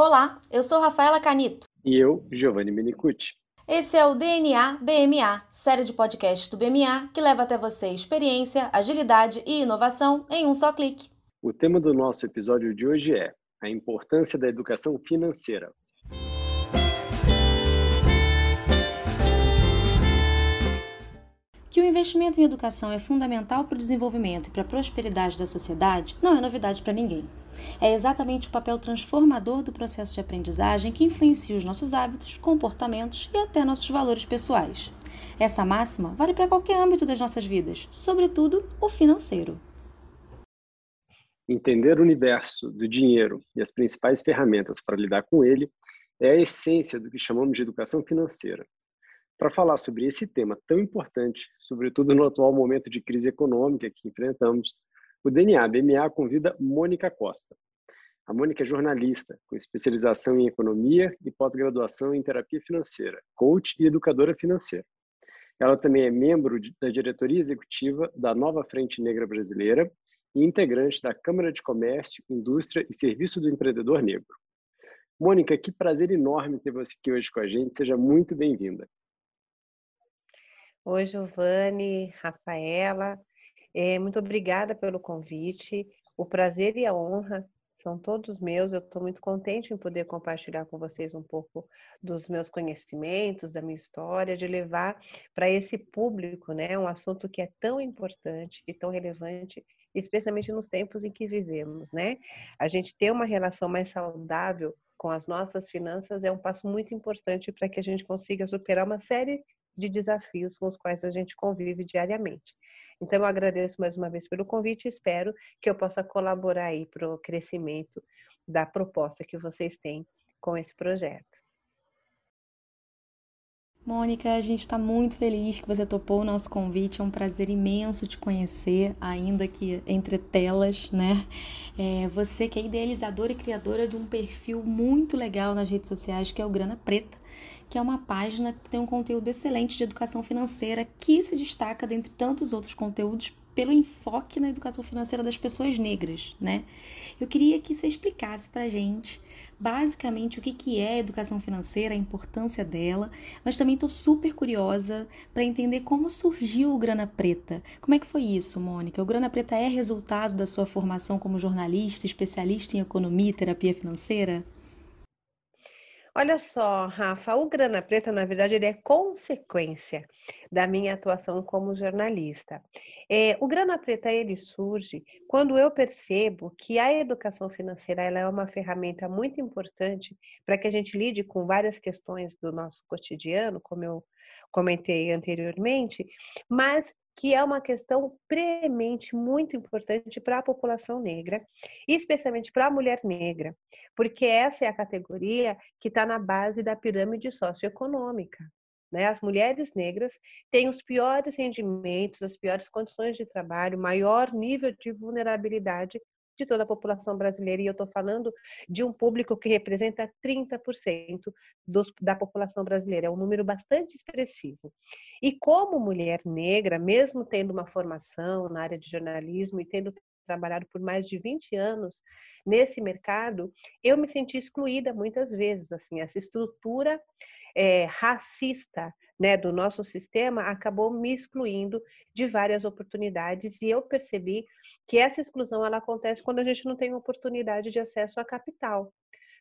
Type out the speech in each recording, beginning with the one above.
Olá, eu sou Rafaela Canito. E eu, Giovanni Menicucci. Esse é o DNA BMA, série de podcasts do BMA que leva até você experiência, agilidade e inovação em um só clique. O tema do nosso episódio de hoje é a importância da educação financeira. Que o investimento em educação é fundamental para o desenvolvimento e para a prosperidade da sociedade não é novidade para ninguém. É exatamente o papel transformador do processo de aprendizagem que influencia os nossos hábitos, comportamentos e até nossos valores pessoais. Essa máxima vale para qualquer âmbito das nossas vidas, sobretudo o financeiro. Entender o universo do dinheiro e as principais ferramentas para lidar com ele é a essência do que chamamos de educação financeira. Para falar sobre esse tema tão importante, sobretudo no atual momento de crise econômica que enfrentamos, o DNA BMA convida Mônica Costa. A Mônica é jornalista, com especialização em economia e pós-graduação em terapia financeira, coach e educadora financeira. Ela também é membro da diretoria executiva da Nova Frente Negra Brasileira e integrante da Câmara de Comércio, Indústria e Serviço do Empreendedor Negro. Mônica, que prazer enorme ter você aqui hoje com a gente. Seja muito bem-vinda. Oi, Giovanni, Rafaela. É, muito obrigada pelo convite. O prazer e a honra são todos meus. Eu estou muito contente em poder compartilhar com vocês um pouco dos meus conhecimentos, da minha história, de levar para esse público, né, um assunto que é tão importante e tão relevante, especialmente nos tempos em que vivemos, né? A gente ter uma relação mais saudável com as nossas finanças é um passo muito importante para que a gente consiga superar uma série de desafios com os quais a gente convive diariamente. Então, eu agradeço mais uma vez pelo convite e espero que eu possa colaborar aí para o crescimento da proposta que vocês têm com esse projeto. Mônica, a gente está muito feliz que você topou o nosso convite. É um prazer imenso te conhecer, ainda que entre telas, né? É, você que é idealizadora e criadora de um perfil muito legal nas redes sociais, que é o Grana Preta que é uma página que tem um conteúdo excelente de educação financeira que se destaca dentre tantos outros conteúdos pelo enfoque na educação financeira das pessoas negras, né? Eu queria que você explicasse pra gente basicamente o que, que é educação financeira, a importância dela, mas também estou super curiosa para entender como surgiu o Grana Preta. Como é que foi isso, Mônica? O Grana Preta é resultado da sua formação como jornalista, especialista em economia e terapia financeira? Olha só, Rafa, o Grana Preta, na verdade, ele é consequência da minha atuação como jornalista. É, o Grana Preta, ele surge quando eu percebo que a educação financeira ela é uma ferramenta muito importante para que a gente lide com várias questões do nosso cotidiano, como eu comentei anteriormente, mas que é uma questão premente muito importante para a população negra, especialmente para a mulher negra, porque essa é a categoria que está na base da pirâmide socioeconômica. Né? As mulheres negras têm os piores rendimentos, as piores condições de trabalho, maior nível de vulnerabilidade de toda a população brasileira, e eu estou falando de um público que representa 30% dos, da população brasileira, é um número bastante expressivo. E como mulher negra, mesmo tendo uma formação na área de jornalismo e tendo trabalhado por mais de 20 anos nesse mercado, eu me senti excluída muitas vezes, assim, essa estrutura é, racista né, do nosso sistema acabou me excluindo de várias oportunidades e eu percebi que essa exclusão ela acontece quando a gente não tem oportunidade de acesso a capital,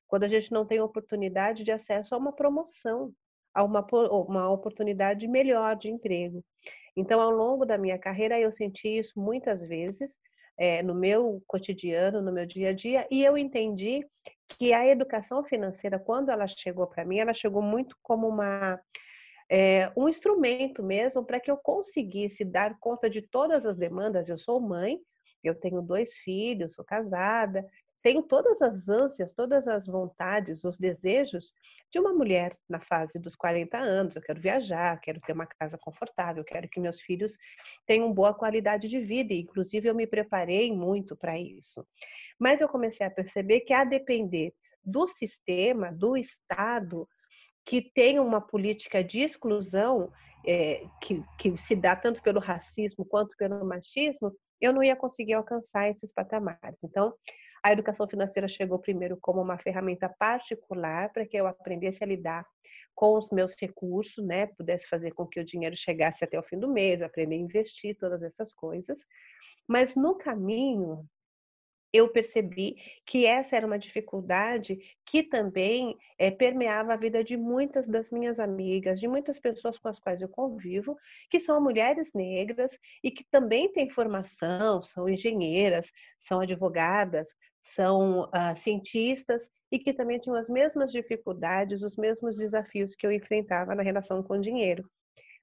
quando a gente não tem oportunidade de acesso a uma promoção, a uma, uma oportunidade melhor de emprego. Então, ao longo da minha carreira, eu senti isso muitas vezes é, no meu cotidiano, no meu dia a dia, e eu entendi que a educação financeira, quando ela chegou para mim, ela chegou muito como uma é, um instrumento mesmo para que eu conseguisse dar conta de todas as demandas. Eu sou mãe, eu tenho dois filhos, sou casada, tenho todas as ânsias, todas as vontades, os desejos de uma mulher na fase dos 40 anos. Eu quero viajar, quero ter uma casa confortável, quero que meus filhos tenham boa qualidade de vida, e inclusive eu me preparei muito para isso. Mas eu comecei a perceber que a depender do sistema, do Estado, que tem uma política de exclusão é, que, que se dá tanto pelo racismo quanto pelo machismo, eu não ia conseguir alcançar esses patamares. Então, A educação financeira chegou primeiro como uma ferramenta particular para que eu aprendesse a lidar com os meus recursos, né, pudesse fazer com que o dinheiro chegasse até o fim do mês, aprender a investir, todas essas coisas. Mas no caminho, eu percebi que essa era uma dificuldade que também é, permeava a vida de muitas das minhas amigas, de muitas pessoas com as quais eu convivo, que são mulheres negras e que também têm formação, são engenheiras, são advogadas, são uh, cientistas e que também tinham as mesmas dificuldades, os mesmos desafios que eu enfrentava na relação com o dinheiro.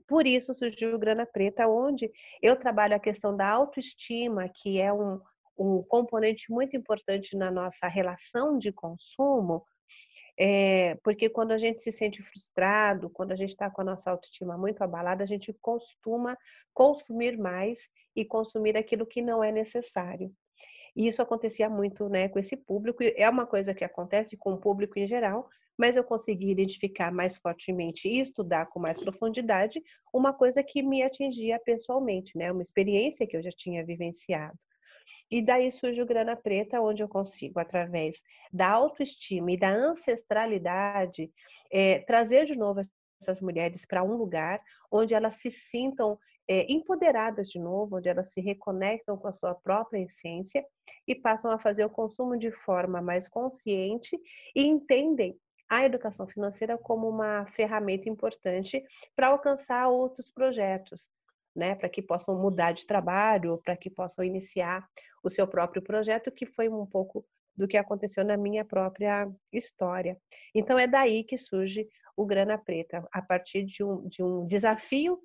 Por isso surgiu o Grana Preta, onde eu trabalho a questão da autoestima, que é um, um componente muito importante na nossa relação de consumo, é, porque quando a gente se sente frustrado, quando a gente está com a nossa autoestima muito abalada, a gente costuma consumir mais e consumir aquilo que não é necessário. E isso acontecia muito né, com esse público, é uma coisa que acontece com o público em geral, mas eu consegui identificar mais fortemente e estudar com mais profundidade uma coisa que me atingia pessoalmente, né, uma experiência que eu já tinha vivenciado. E daí surge o Grana Preta, onde eu consigo, através da autoestima e da ancestralidade, é, trazer de novo essas mulheres para um lugar onde elas se sintam é, empoderadas de novo, onde elas se reconectam com a sua própria essência e passam a fazer o consumo de forma mais consciente e entendem a educação financeira como uma ferramenta importante para alcançar outros projetos, né, para que possam mudar de trabalho, para que possam iniciar o seu próprio projeto, que foi um pouco do que aconteceu na minha própria história. Então é daí que surge o Grana Preta, a partir de um, de um desafio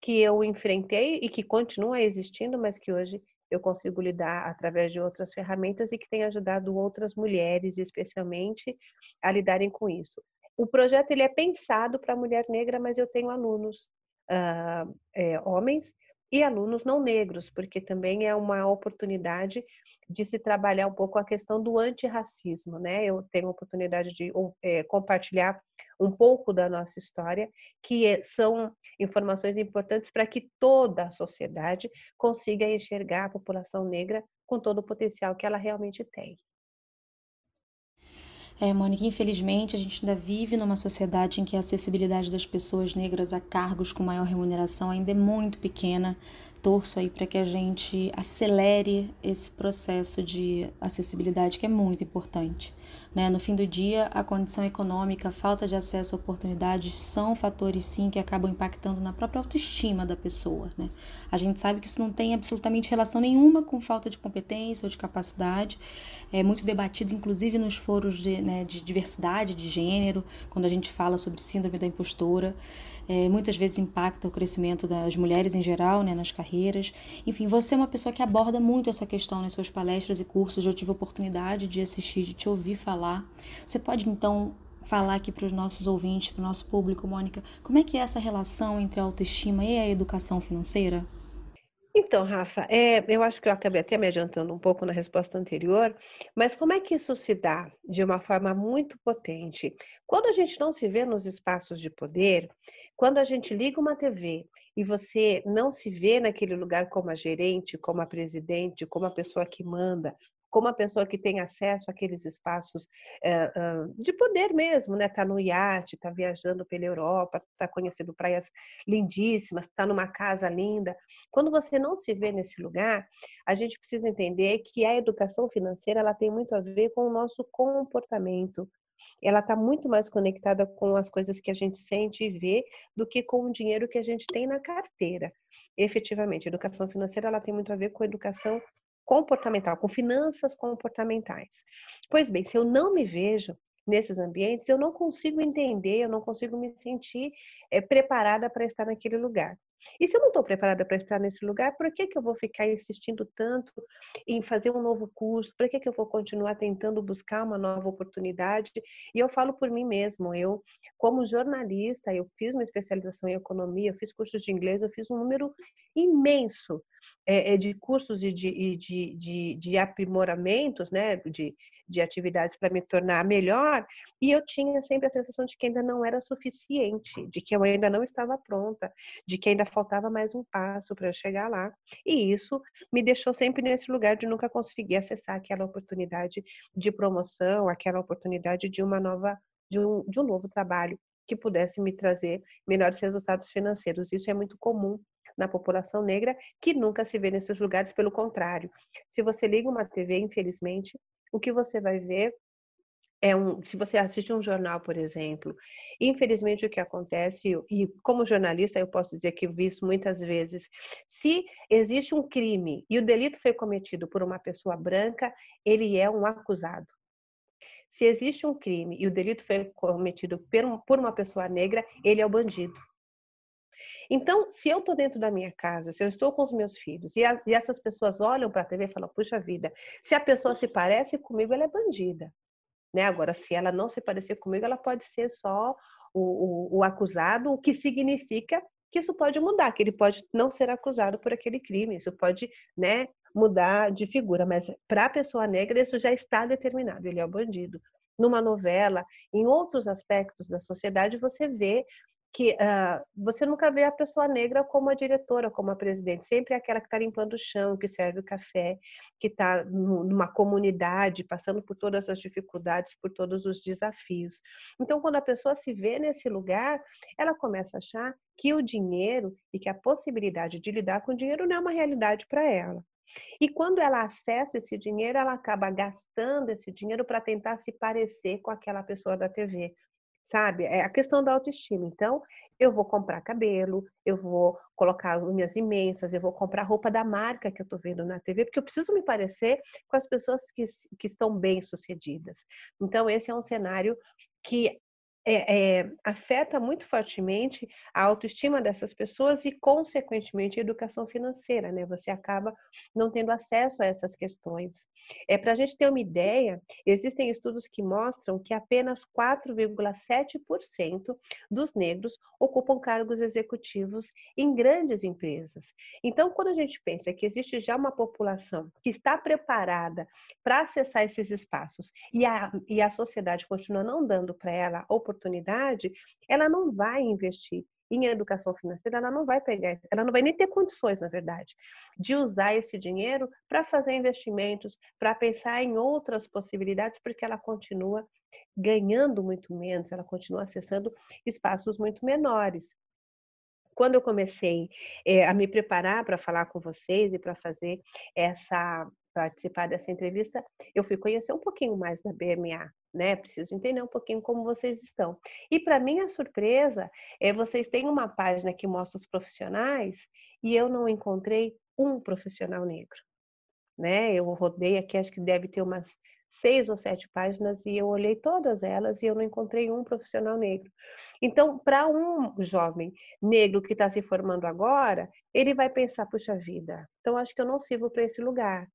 que eu enfrentei e que continua existindo, mas que hoje eu consigo lidar através de outras ferramentas e que tem ajudado outras mulheres, especialmente, a lidarem com isso. O projeto ele é pensado para a mulher negra, mas eu tenho alunos uh, é, homens e alunos não negros, porque também é uma oportunidade de se trabalhar um pouco a questão do antirracismo, né? Eu tenho a oportunidade de é, compartilhar um pouco da nossa história, que é, são informações importantes para que toda a sociedade consiga enxergar a população negra com todo o potencial que ela realmente tem. É, Mônica, infelizmente a gente ainda vive numa sociedade em que a acessibilidade das pessoas negras a cargos com maior remuneração ainda é muito pequena. Torço aí para que a gente acelere esse processo de acessibilidade que é muito importante. Né? No fim do dia, a condição econômica, a falta de acesso a oportunidades são fatores, sim, que acabam impactando na própria autoestima da pessoa. Né? A gente sabe que isso não tem absolutamente relação nenhuma com falta de competência ou de capacidade. É muito debatido, inclusive, nos foros de, né, de diversidade de gênero, quando a gente fala sobre síndrome da impostora é, muitas vezes impacta o crescimento das mulheres em geral, né, nas carreiras. Enfim, você é uma pessoa que aborda muito essa questão nas suas palestras e cursos. Eu tive a oportunidade de assistir, de te ouvir falar. Você pode então falar aqui para os nossos ouvintes, para o nosso público, Mônica, como é que é essa relação entre a autoestima e a educação financeira? Então, Rafa, é, eu acho que eu acabei até me adiantando um pouco na resposta anterior, mas como é que isso se dá de uma forma muito potente? Quando a gente não se vê nos espaços de poder, quando a gente liga uma TV e você não se vê naquele lugar como a gerente, como a presidente, como a pessoa que manda, como a pessoa que tem acesso àqueles espaços é, de poder mesmo, né? Tá no iate, tá viajando pela Europa, tá conhecendo praias lindíssimas, tá numa casa linda. Quando você não se vê nesse lugar, a gente precisa entender que a educação financeira ela tem muito a ver com o nosso comportamento, ela está muito mais conectada com as coisas que a gente sente e vê do que com o dinheiro que a gente tem na carteira. Efetivamente, educação financeira ela tem muito a ver com educação comportamental, com finanças comportamentais. Pois bem, se eu não me vejo nesses ambientes, eu não consigo entender, eu não consigo me sentir é, preparada para estar naquele lugar. E se eu não estou preparada para estar nesse lugar, por que, que eu vou ficar insistindo tanto em fazer um novo curso? Por que, que eu vou continuar tentando buscar uma nova oportunidade? E eu falo por mim mesmo, eu, como jornalista, eu fiz uma especialização em economia, eu fiz cursos de inglês, eu fiz um número imenso é, de cursos e de, de, de, de aprimoramentos, né, de, de atividades para me tornar melhor, e eu tinha sempre a sensação de que ainda não era suficiente, de que eu ainda não estava pronta, de que ainda faltava mais um passo para eu chegar lá. E isso me deixou sempre nesse lugar de nunca conseguir acessar aquela oportunidade de promoção, aquela oportunidade de uma nova de um, de um novo trabalho que pudesse me trazer melhores resultados financeiros. Isso é muito comum na população negra, que nunca se vê nesses lugares, pelo contrário. Se você liga uma TV, infelizmente, o que você vai ver é um, se você assiste um jornal, por exemplo, infelizmente o que acontece, e como jornalista eu posso dizer que vi isso muitas vezes, se existe um crime e o delito foi cometido por uma pessoa branca, ele é um acusado. Se existe um crime e o delito foi cometido por uma pessoa negra, ele é o bandido. Então, se eu estou dentro da minha casa, se eu estou com os meus filhos, e, a, e essas pessoas olham para a TV e falam, puxa vida, se a pessoa se parece comigo, ela é bandida. Né? Agora, se ela não se parecer comigo, ela pode ser só o, o, o acusado, o que significa que isso pode mudar, que ele pode não ser acusado por aquele crime, isso pode né, mudar de figura, mas para a pessoa negra isso já está determinado, ele é o bandido. Numa novela, em outros aspectos da sociedade, você vê que uh, você nunca vê a pessoa negra como a diretora, como a presidente, sempre é aquela que está limpando o chão, que serve o café, que está numa comunidade, passando por todas as dificuldades, por todos os desafios. Então, quando a pessoa se vê nesse lugar, ela começa a achar que o dinheiro e que a possibilidade de lidar com o dinheiro não é uma realidade para ela. E quando ela acessa esse dinheiro, ela acaba gastando esse dinheiro para tentar se parecer com aquela pessoa da TV, sabe? É a questão da autoestima. Então, eu vou comprar cabelo, eu vou colocar unhas imensas, eu vou comprar roupa da marca que eu estou vendo na TV, porque eu preciso me parecer com as pessoas que, que estão bem-sucedidas. Então, esse é um cenário que é, é, afeta muito fortemente a autoestima dessas pessoas e, consequentemente, a educação financeira, né? Você acaba não tendo acesso a essas questões. É, Para a gente ter uma ideia, existem estudos que mostram que apenas 4,7% dos negros ocupam cargos executivos em grandes empresas. Então, quando a gente pensa que existe já uma população que está preparada para acessar esses espaços e a, e a sociedade continua não dando para ela oportunidade, oportunidade, ela não vai investir em educação financeira, ela não vai pegar, ela não vai nem ter condições, na verdade, de usar esse dinheiro para fazer investimentos, para pensar em outras possibilidades, porque ela continua ganhando muito menos, ela continua acessando espaços muito menores. Quando eu comecei é, a me preparar para falar com vocês e para fazer essa participar dessa entrevista, eu fui conhecer um pouquinho mais da BMA, né? Preciso entender um pouquinho como vocês estão. E para minha surpresa, é vocês têm uma página que mostra os profissionais e eu não encontrei um profissional negro, né? Eu rodei aqui, acho que deve ter umas seis ou sete páginas e eu olhei todas elas e eu não encontrei um profissional negro. Então, para um jovem negro que está se formando agora, ele vai pensar, puxa vida, então acho que eu não sirvo para esse lugar.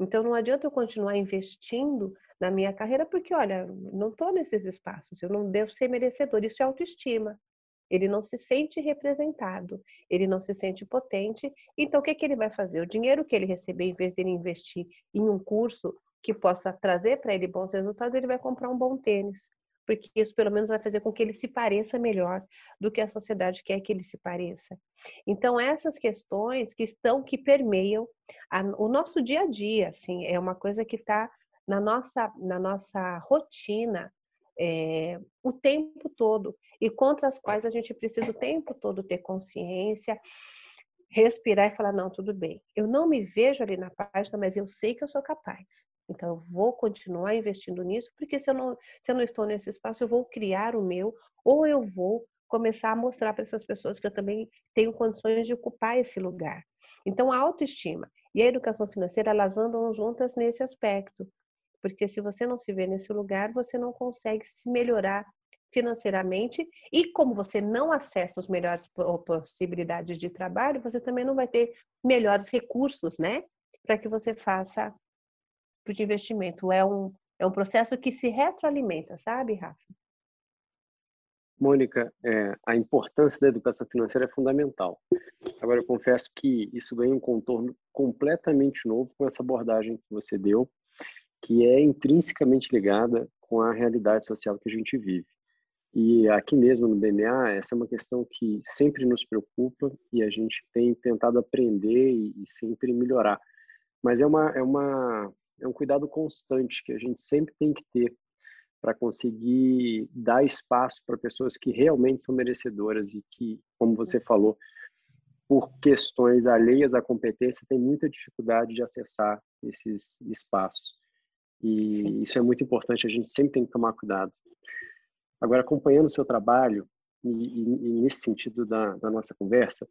Então não adianta eu continuar investindo na minha carreira porque, olha, não estou nesses espaços, eu não devo ser merecedor. Isso é autoestima. Ele não se sente representado, ele não se sente potente. Então o que, que ele vai fazer? O dinheiro que ele receber, em vez de ele investir em um curso que possa trazer para ele bons resultados, ele vai comprar um bom tênis porque isso pelo menos vai fazer com que ele se pareça melhor do que a sociedade quer que ele se pareça. Então essas questões que estão que permeiam a, o nosso dia a dia, assim, é uma coisa que está na nossa na nossa rotina é, o tempo todo e contra as quais a gente precisa o tempo todo ter consciência, respirar e falar não, tudo bem. Eu não me vejo ali na página, mas eu sei que eu sou capaz. Então, eu vou continuar investindo nisso, porque se eu, não, se eu não estou nesse espaço, eu vou criar o meu, ou eu vou começar a mostrar para essas pessoas que eu também tenho condições de ocupar esse lugar. Então, a autoestima e a educação financeira, elas andam juntas nesse aspecto. Porque se você não se vê nesse lugar, você não consegue se melhorar financeiramente e como você não acessa as melhores possibilidades de trabalho, você também não vai ter melhores recursos, né, para que você faça de investimento. É um, é um processo que se retroalimenta, sabe, Rafa? Mônica, é, a importância da educação financeira é fundamental. Agora, eu confesso que isso ganha um contorno completamente novo com essa abordagem que você deu, que é intrinsecamente ligada com a realidade social que a gente vive. E aqui mesmo no BMA, essa é uma questão que sempre nos preocupa e a gente tem tentado aprender e, sempre melhorar. Mas é, uma, é, uma, é um cuidado constante que a gente sempre tem que ter para conseguir dar espaço para pessoas que realmente são merecedoras e que, como você falou, por questões alheias à competência, tem muita dificuldade de acessar esses espaços. E Sim. isso é muito importante, a gente sempre tem que tomar cuidado. Agora, acompanhando o seu trabalho, e, e, e nesse sentido da, da nossa conversa,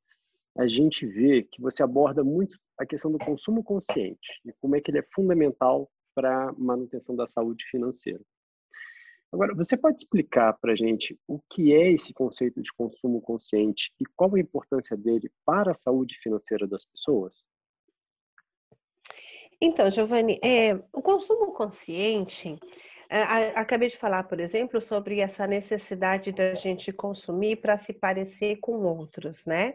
a gente vê que você aborda muito a questão do consumo consciente e como é que ele é fundamental para a manutenção da saúde financeira. Agora, você pode explicar para a gente o que é esse conceito de consumo consciente e qual a importância dele para a saúde financeira das pessoas? Então, Giovanni, é, o consumo consciente acabei de falar, por exemplo, sobre essa necessidade da gente consumir para se parecer com outros, né?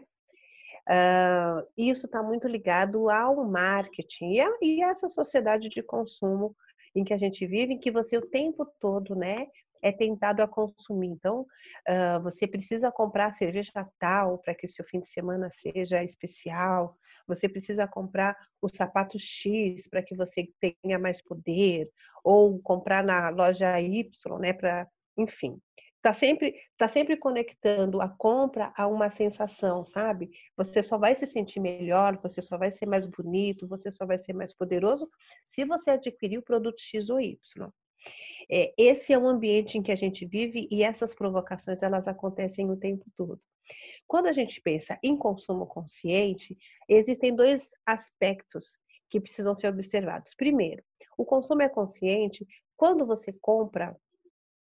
Uh, isso está muito ligado ao marketing e, a, e essa sociedade de consumo em que a gente vive, em que você o tempo todo, né, é tentado a consumir. Então, uh, você precisa comprar cerveja tal para que seu fim de semana seja especial. Você precisa comprar o sapato X para que você tenha mais poder, ou comprar na loja Y, né? Para, enfim, tá sempre tá sempre conectando a compra a uma sensação, sabe? Você só vai se sentir melhor, você só vai ser mais bonito, você só vai ser mais poderoso se você adquirir o produto X ou Y. É, esse é o ambiente em que a gente vive e essas provocações elas acontecem o tempo todo. Quando a gente pensa em consumo consciente, existem dois aspectos que precisam ser observados. Primeiro, o consumo é consciente quando você compra,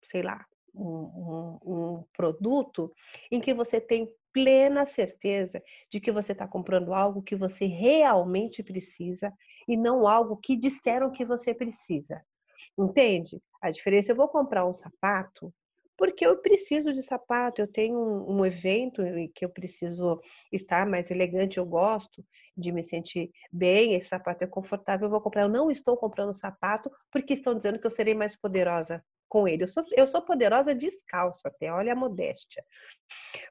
sei lá, um, um, um produto em que você tem plena certeza de que você está comprando algo que você realmente precisa e não algo que disseram que você precisa. Entende? A diferença, eu vou comprar um sapato porque eu preciso de sapato, eu tenho um, um, evento em que eu preciso estar mais elegante, eu gosto de me sentir bem, esse sapato é confortável, eu vou comprar. Eu não estou comprando sapato porque estão dizendo que eu serei mais poderosa com ele. Eu sou, eu sou poderosa descalço até, olha a modéstia.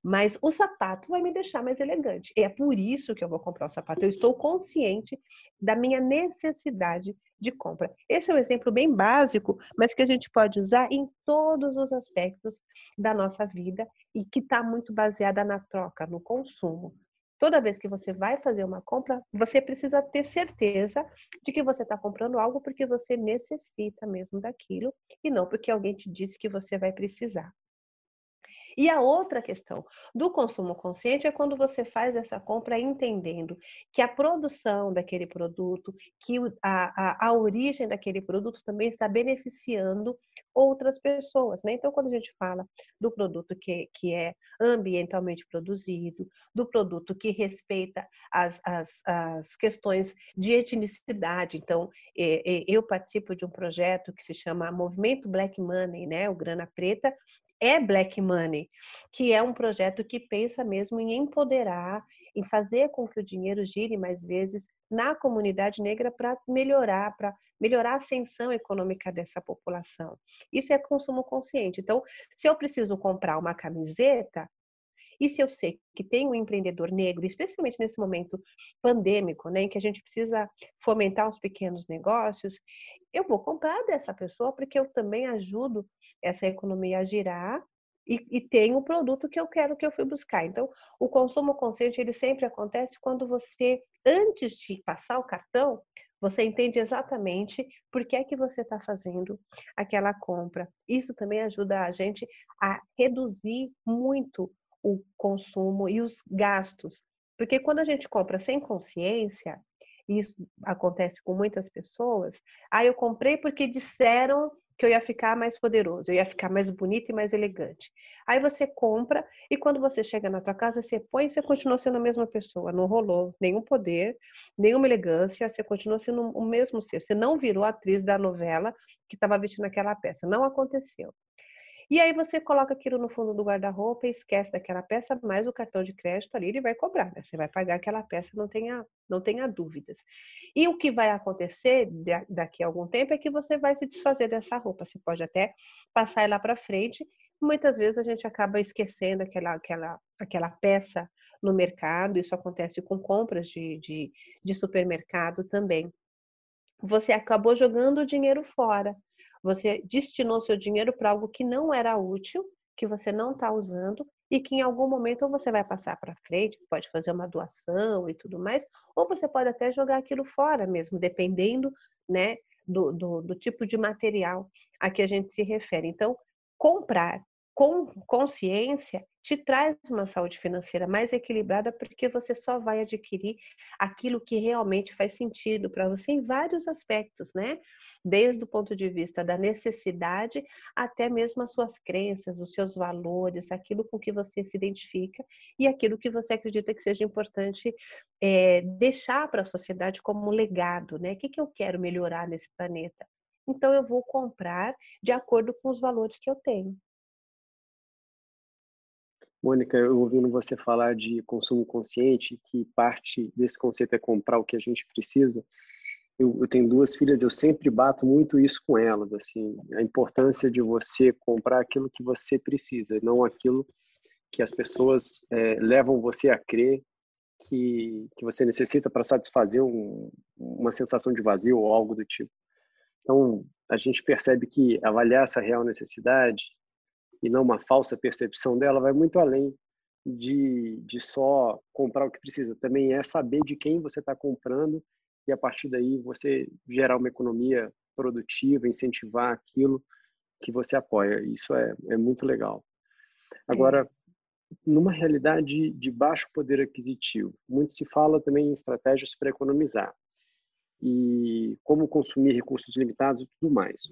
Mas o sapato vai me deixar mais elegante. É por isso que eu vou comprar o sapato. Eu estou consciente da minha necessidade de compra. Esse é um exemplo bem básico, mas que a gente pode usar em todos os aspectos da nossa vida e que está muito baseada na troca, no consumo. Toda vez que você vai fazer uma compra, você precisa ter certeza de que você está comprando algo porque você necessita mesmo daquilo e não porque alguém te disse que você vai precisar. E a outra questão do consumo consciente é quando você faz essa compra entendendo que a produção daquele produto, que a, a, a origem daquele produto também está beneficiando outras pessoas. Né? Então, quando a gente fala do produto que, que é ambientalmente produzido, do produto que respeita as, as, as questões de etnicidade. Então, eu participo de um projeto que se chama Movimento Black Money, né? o Grana Preta, é Black Money, que é um projeto que pensa mesmo em empoderar, em fazer com que o dinheiro gire mais vezes na comunidade negra para melhorar, para melhorar a ascensão econômica dessa população. Isso é consumo consciente. Então, se eu preciso comprar uma camiseta, e se eu sei que tem um empreendedor negro, especialmente nesse momento pandêmico, né, em que a gente precisa fomentar os pequenos negócios, eu vou comprar dessa pessoa porque eu também ajudo essa economia a girar e, e tem o produto que eu quero que eu fui buscar. Então, o consumo consciente ele sempre acontece quando você, antes de passar o cartão, você entende exatamente por que é que você está fazendo aquela compra. Isso também ajuda a gente a reduzir muito o consumo e os gastos. Porque quando a gente compra sem consciência, isso acontece com muitas pessoas, ah, eu comprei porque disseram que eu ia ficar mais poderoso, eu ia ficar mais bonito e mais elegante. Aí você compra e quando você chega na tua casa, você põe e você continua sendo a mesma pessoa. Não rolou nenhum poder, nenhuma elegância, você continua sendo o mesmo ser. Você não virou atriz da novela que estava vestindo aquela peça. Não aconteceu. E aí você coloca aquilo no fundo do guarda-roupa e esquece daquela peça, mas o cartão de crédito ali ele vai cobrar, né? Você vai pagar aquela peça, não tenha, não tenha dúvidas. E o que vai acontecer daqui a algum tempo é que você vai se desfazer dessa roupa. Você pode até passar ela para frente. Muitas vezes a gente acaba esquecendo aquela, aquela, aquela peça no mercado, isso acontece com compras de, de, de supermercado também. Você acabou jogando o dinheiro fora. Você destinou seu dinheiro para algo que não era útil, que você não está usando e que em algum momento você vai passar para frente, pode fazer uma doação e tudo mais, ou você pode até jogar aquilo fora mesmo, dependendo né, do, do, do tipo de material a que a gente se refere. Então, comprar com consciência te traz uma saúde financeira mais equilibrada, porque você só vai adquirir aquilo que realmente faz sentido para você em vários aspectos, né? Desde o ponto de vista da necessidade até mesmo as suas crenças, os seus valores, aquilo com que você se identifica e aquilo que você acredita que seja importante é, deixar para a sociedade como legado, né? O que, que eu quero melhorar nesse planeta? Então, eu vou comprar de acordo com os valores que eu tenho. Mônica, eu ouvindo você falar de consumo consciente, que parte desse conceito é comprar o que a gente precisa. Eu, eu, tenho duas filhas, eu sempre bato muito isso com elas, assim, a importância de você comprar aquilo que você precisa, não aquilo que as pessoas é, levam você a crer que, que você necessita para satisfazer um, uma sensação de vazio ou algo do tipo. Então, a gente percebe que avaliar essa real necessidade e não uma falsa percepção dela, vai muito além de, de só comprar o que precisa. Também é saber de quem você está comprando e a partir daí você gerar uma economia produtiva, incentivar aquilo que você apoia. Isso é, é muito legal. Agora, numa realidade de baixo poder aquisitivo, muito se fala também em estratégias para economizar e como consumir recursos limitados e tudo mais.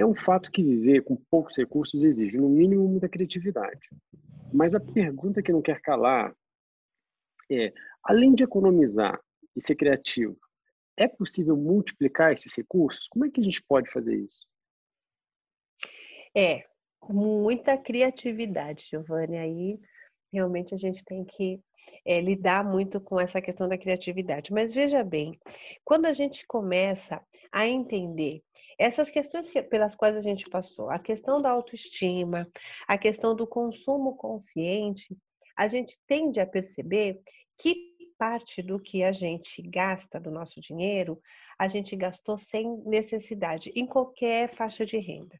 É um fato que viver com poucos recursos exige, no mínimo, muita criatividade. Mas a pergunta que não quer calar é: além de economizar e ser criativo, é possível multiplicar esses recursos? Como é que a gente pode fazer isso? É, muita criatividade, Giovanni. Aí realmente a gente tem que é, lidar muito com essa questão da criatividade. Mas veja bem, quando a gente começa a entender essas questões que, pelas quais a gente passou, a questão da autoestima, a questão do consumo consciente, a gente tende a perceber que parte do que a gente gasta do nosso dinheiro, a gente gastou sem necessidade, em qualquer faixa de renda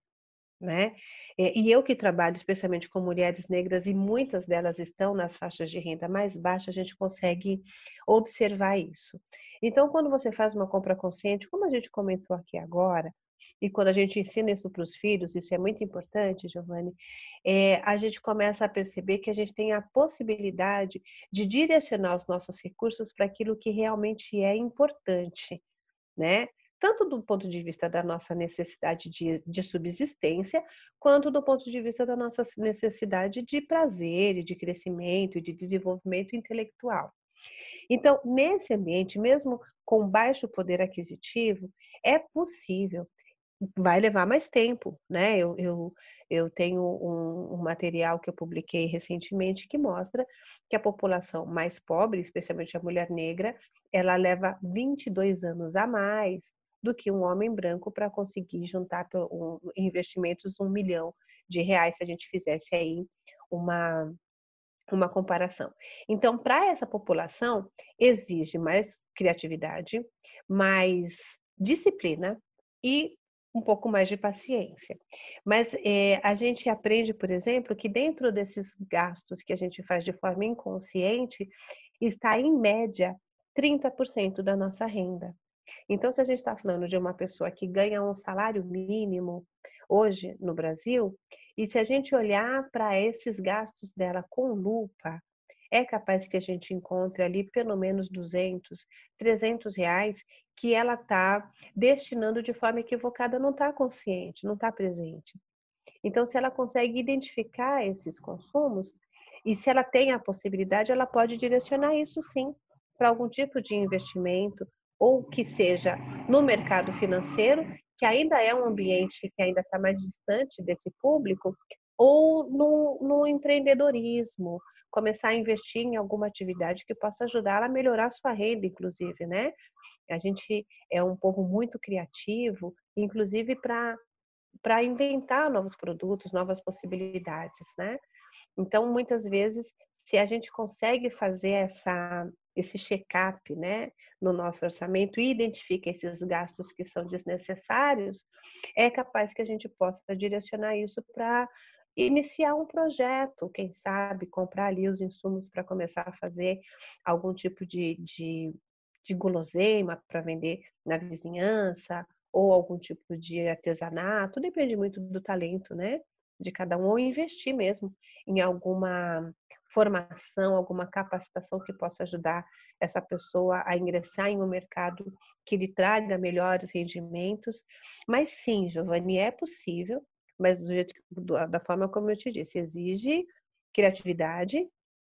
né? É, e eu que trabalho especialmente com mulheres negras e muitas delas estão nas faixas de renda mais baixa, a gente consegue observar isso. Então, quando você faz uma compra consciente, como a gente comentou aqui agora, e quando a gente ensina isso para os filhos, isso é muito importante, Giovanni, é, a gente começa a perceber que a gente tem a possibilidade de direcionar os nossos recursos para aquilo que realmente é importante, né? tanto do ponto de vista da nossa necessidade de, de, subsistência, quanto do ponto de vista da nossa necessidade de prazer e de crescimento e de desenvolvimento intelectual. Então, nesse ambiente, mesmo com baixo poder aquisitivo, é possível. Vai levar mais tempo, né? Eu, eu, eu tenho um, um material que eu publiquei recentemente que mostra que a população mais pobre, especialmente a mulher negra, ela leva 22 anos a mais do que um homem branco para conseguir juntar um, investimentos um milhão de reais se a gente fizesse aí uma uma comparação. Então, para essa população, exige mais criatividade, mais disciplina e um pouco mais de paciência. Mas é, a gente aprende, por exemplo, que dentro desses gastos que a gente faz de forma inconsciente, está em média 30% da nossa renda. Então, se a gente está falando de uma pessoa que ganha um salário mínimo hoje no Brasil, e se a gente olhar para esses gastos dela com lupa, é capaz que a gente encontre ali pelo menos 200, 300 reais que ela está destinando de forma equivocada, não está consciente, não está presente. Então, se ela consegue identificar esses consumos, e se ela tem a possibilidade, ela pode direcionar isso sim para algum tipo de investimento, ou que seja no mercado financeiro, que ainda é um ambiente que ainda está mais distante desse público, ou no, no empreendedorismo, começar a investir em alguma atividade que possa ajudar a melhorar a sua renda, inclusive, né? A gente é um povo muito criativo, inclusive para para inventar novos produtos, novas possibilidades, né? Então, muitas vezes, se a gente consegue fazer essa esse check-up, né, no nosso orçamento e identifica esses gastos que são desnecessários, é capaz que a gente possa direcionar isso para iniciar um projeto, quem sabe comprar ali os insumos para começar a fazer algum tipo de, de, de guloseima para vender na vizinhança ou algum tipo de artesanato, depende muito do talento, né, de cada um, ou investir mesmo em alguma formação, alguma capacitação que possa ajudar essa pessoa a ingressar em um mercado que lhe traga melhores rendimentos. Mas sim, Giovanni, é possível mas do jeito da forma como eu te disse, exige criatividade,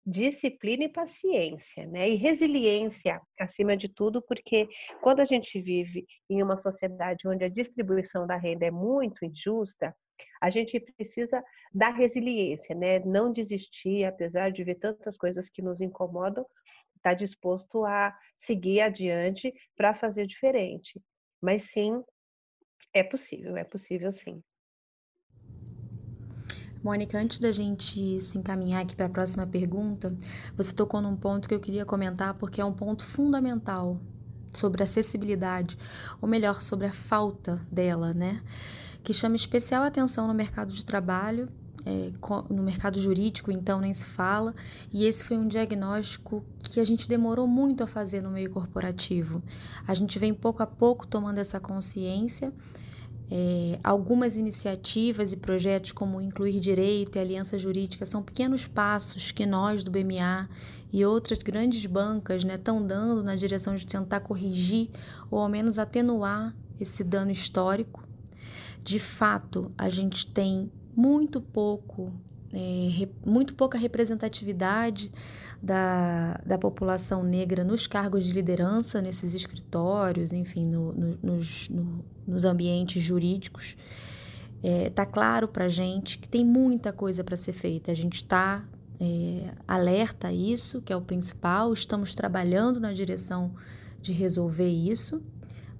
disciplina e paciência, né? E resiliência acima de tudo, porque quando a gente vive em uma sociedade onde a distribuição da renda é muito injusta, a gente precisa da resiliência, né? Não desistir, apesar de ver tantas coisas que nos incomodam, estar tá disposto a seguir adiante para fazer diferente. Mas sim, é possível, é possível sim. Mônica, antes da gente se encaminhar aqui para a próxima pergunta, você tocou num ponto que eu queria comentar porque é um ponto fundamental sobre acessibilidade, ou melhor, sobre a falta dela, né? Que chama especial atenção no mercado de trabalho, é, no mercado jurídico, então nem se fala, e esse foi um diagnóstico que a gente demorou muito a fazer no meio corporativo. A gente vem pouco a pouco tomando essa consciência é, algumas iniciativas e projetos, como Incluir Direito e Aliança Jurídica, são pequenos passos que nós do BMA e outras grandes bancas estão né, dando na direção de tentar corrigir ou ao menos atenuar esse dano histórico. De fato, a gente tem muito pouco, é, muito pouca representatividade da, da população negra nos cargos de liderança, nesses escritórios, enfim, no, no, nos, no, nos ambientes jurídicos. Está é, claro para a gente que tem muita coisa para ser feita. A gente está é, alerta a isso, que é o principal, estamos trabalhando na direção de resolver isso,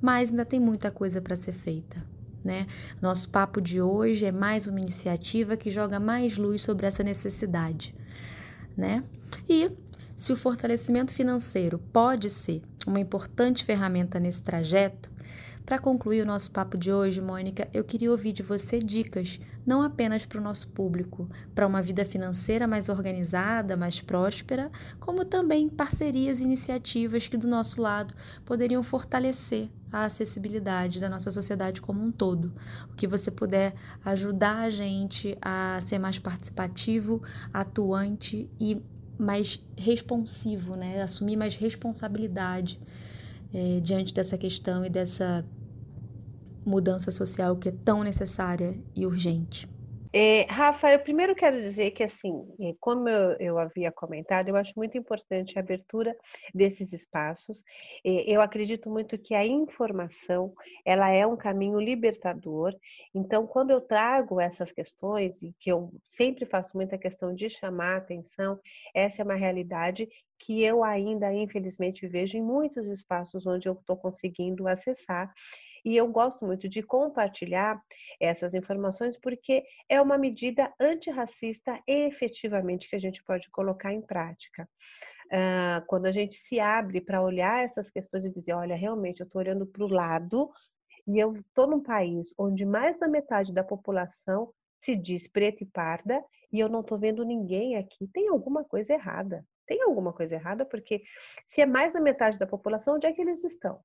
mas ainda tem muita coisa para ser feita. Né? Nosso papo de hoje é mais uma iniciativa que joga mais luz sobre essa necessidade. Né? E se o fortalecimento financeiro pode ser uma importante ferramenta nesse trajeto, para concluir o nosso papo de hoje, Mônica, eu queria ouvir de você dicas, não apenas para o nosso público, para uma vida financeira mais organizada, mais próspera, como também parcerias e iniciativas que, do nosso lado, poderiam fortalecer a acessibilidade da nossa sociedade como um todo. O que você puder ajudar a gente a ser mais participativo, atuante e mais responsivo, né? Assumir mais responsabilidade é, diante dessa questão e dessa mudança social que é tão necessária e urgente. É, Rafa, eu primeiro quero dizer que, assim, é, como eu, eu, havia comentado, eu acho muito importante a abertura desses espaços. É, eu acredito muito que a informação, ela é um caminho libertador. Então, quando eu trago essas questões, e que eu sempre faço muita questão de chamar a atenção, essa é uma realidade que eu ainda, infelizmente, vejo em muitos espaços onde eu estou conseguindo acessar. E eu gosto muito de compartilhar essas informações porque é uma medida antirracista efetivamente que a gente pode colocar em prática. Uh, quando a gente se abre para olhar essas questões e dizer, olha, realmente eu estou olhando para o lado e eu estou num país onde mais da metade da população se diz preta e parda e eu não estou vendo ninguém aqui, tem alguma coisa errada. Tem alguma coisa errada, porque se é mais da metade da população, onde é que eles estão?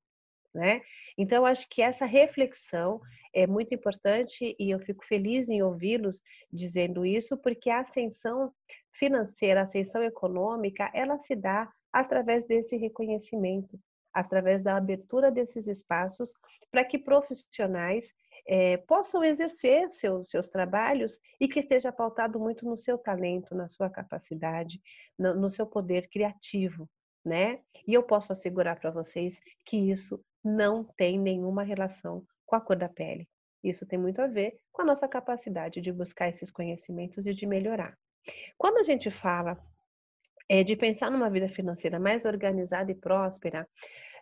Né? Então, acho que essa reflexão é muito importante e eu fico feliz em ouvi-los dizendo isso, porque a ascensão financeira, a ascensão econômica, ela se dá através desse reconhecimento, através da abertura desses espaços para que profissionais é, possam exercer seus, seus trabalhos e que esteja pautado muito no seu talento, na sua capacidade, no, no seu poder criativo, né? E eu posso assegurar para vocês que isso não tem nenhuma relação com a cor da pele. Isso tem muito a ver com a nossa capacidade de buscar esses conhecimentos e de melhorar. Quando a gente fala é, de pensar numa vida financeira mais organizada e próspera,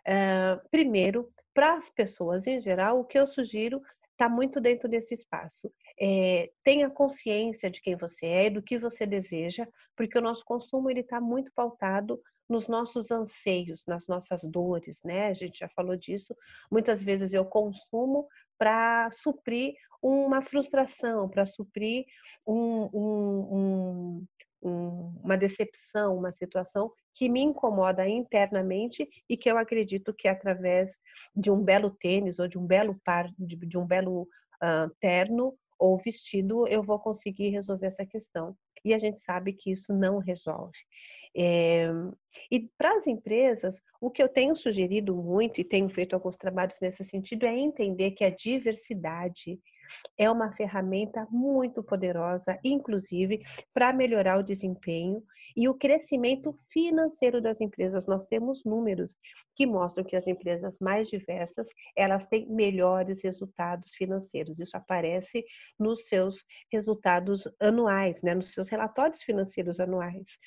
uh, primeiro, para as pessoas em geral, o que eu sugiro está muito dentro desse espaço. É, tenha consciência de quem você é e do que você deseja, porque o nosso consumo ele está muito pautado nos nossos anseios, nas nossas dores, né? A gente já falou disso. Muitas vezes eu consumo para suprir uma frustração, para suprir um, um, um, uma decepção, uma situação que me incomoda internamente e que eu acredito que através de um belo tênis ou de um belo par, de, de um belo uh, terno ou vestido, eu vou conseguir resolver essa questão. E a gente sabe que isso não resolve. É, e para as empresas, o que eu tenho sugerido muito e tenho feito alguns trabalhos nesse sentido é entender que a diversidade é uma ferramenta muito poderosa, inclusive para melhorar o desempenho e o crescimento financeiro das empresas. Nós temos números que mostram que as empresas mais diversas, elas têm melhores resultados financeiros. Isso aparece nos seus resultados anuais, né, nos seus relatórios financeiros anuais.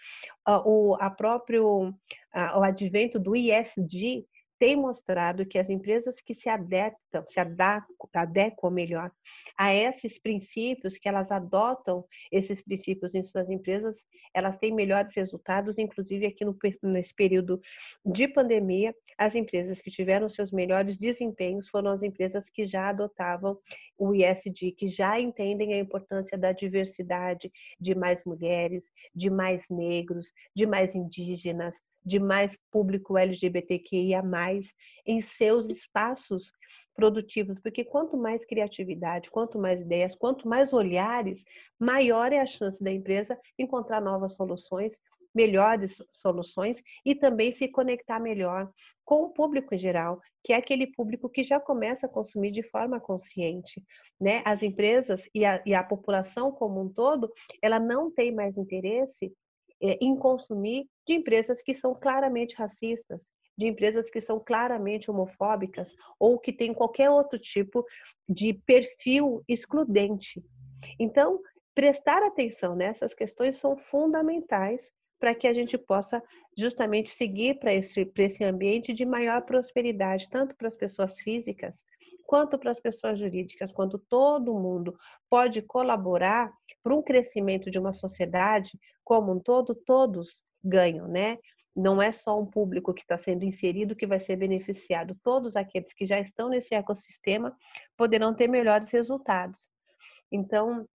O a próprio o advento do ISD tem mostrado que as empresas que se adaptam, se adequam melhor a esses princípios, que elas adotam esses princípios em suas empresas, elas têm melhores resultados, inclusive aqui no, nesse período de pandemia, as empresas que tiveram seus melhores desempenhos foram as empresas que já adotavam o ISD, que já entendem a importância da diversidade de mais mulheres, de mais negros, de mais indígenas, de mais público LGBTQIA+, em seus espaços produtivos, porque quanto mais criatividade, quanto mais ideias, quanto mais olhares, maior é a chance da empresa encontrar novas soluções, melhores soluções e também se conectar melhor com o público em geral, que é aquele público que já começa a consumir de forma consciente, né? As empresas e a, e a população como um todo, ela não tem mais interesse é, em consumir de empresas que são claramente racistas, de empresas que são claramente homofóbicas ou que têm qualquer outro tipo de perfil excludente. Então, prestar atenção nessas questões são fundamentais para que a gente possa justamente seguir para esse, esse ambiente de maior prosperidade, tanto para as pessoas físicas quanto para as pessoas jurídicas, quando todo mundo pode colaborar para um crescimento de uma sociedade como um todo, todos ganham, né? Não é só um público que está sendo inserido que vai ser beneficiado. Todos aqueles que já estão nesse ecossistema poderão ter melhores resultados. Então,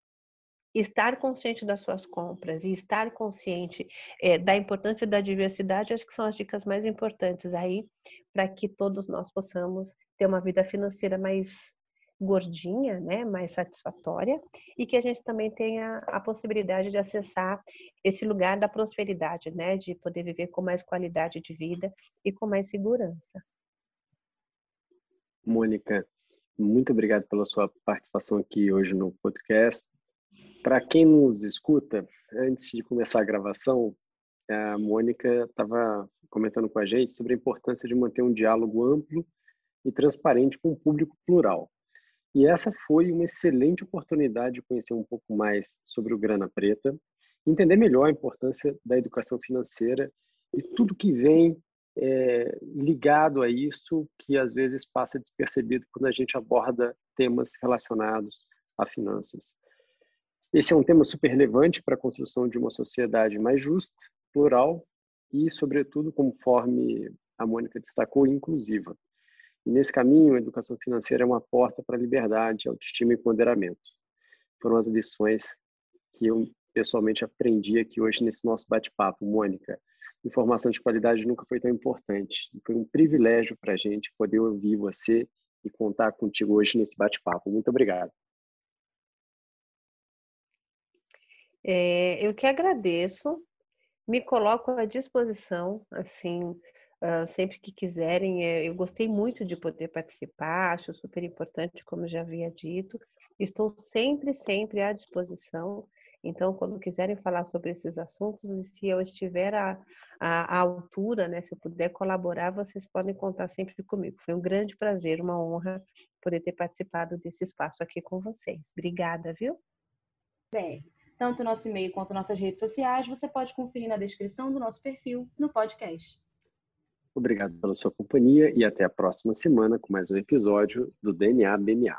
estar consciente das suas compras e estar consciente é, da importância da diversidade, acho que são as dicas mais importantes aí para que todos nós possamos ter uma vida financeira mais gordinha, né, mais satisfatória, e que a gente também tenha a possibilidade de acessar esse lugar da prosperidade, né, de poder viver com mais qualidade de vida e com mais segurança. Mônica, muito obrigado pela sua participação aqui hoje no podcast. Para quem nos escuta, antes de começar a gravação, a Mônica estava comentando com a gente sobre a importância de manter um diálogo amplo e transparente com o público plural. E essa foi uma excelente oportunidade de conhecer um pouco mais sobre o Grana Preta, entender melhor a importância da educação financeira e tudo que vem é, ligado a isso, que às vezes passa despercebido quando a gente aborda temas relacionados a finanças. Esse é um tema super relevante para a construção de uma sociedade mais justa, plural e, sobretudo, conforme a Mônica destacou, inclusiva. E nesse caminho, a educação financeira é uma porta para a liberdade, autoestima e empoderamento. Foram as lições que eu pessoalmente aprendi aqui hoje nesse nosso bate-papo, Mônica. Informação de qualidade nunca foi tão importante. Foi um privilégio para a gente poder ouvir você e contar contigo hoje nesse bate-papo. Muito obrigado. É, eu que agradeço, me coloco à disposição, assim, uh, sempre que quiserem. Eh, eu gostei muito de poder participar, acho super importante, como já havia dito. Estou sempre, sempre à disposição. Então, quando quiserem falar sobre esses assuntos, e se eu estiver a, à, altura, né? Se eu puder colaborar, vocês podem contar sempre comigo. Foi um grande prazer, uma honra poder ter participado desse espaço aqui com vocês. Obrigada, viu? Bem, tanto o nosso e-mail quanto nossas redes sociais, você pode conferir na descrição do nosso perfil no podcast. Obrigado pela sua companhia e até a próxima semana com mais um episódio do DNA BMA.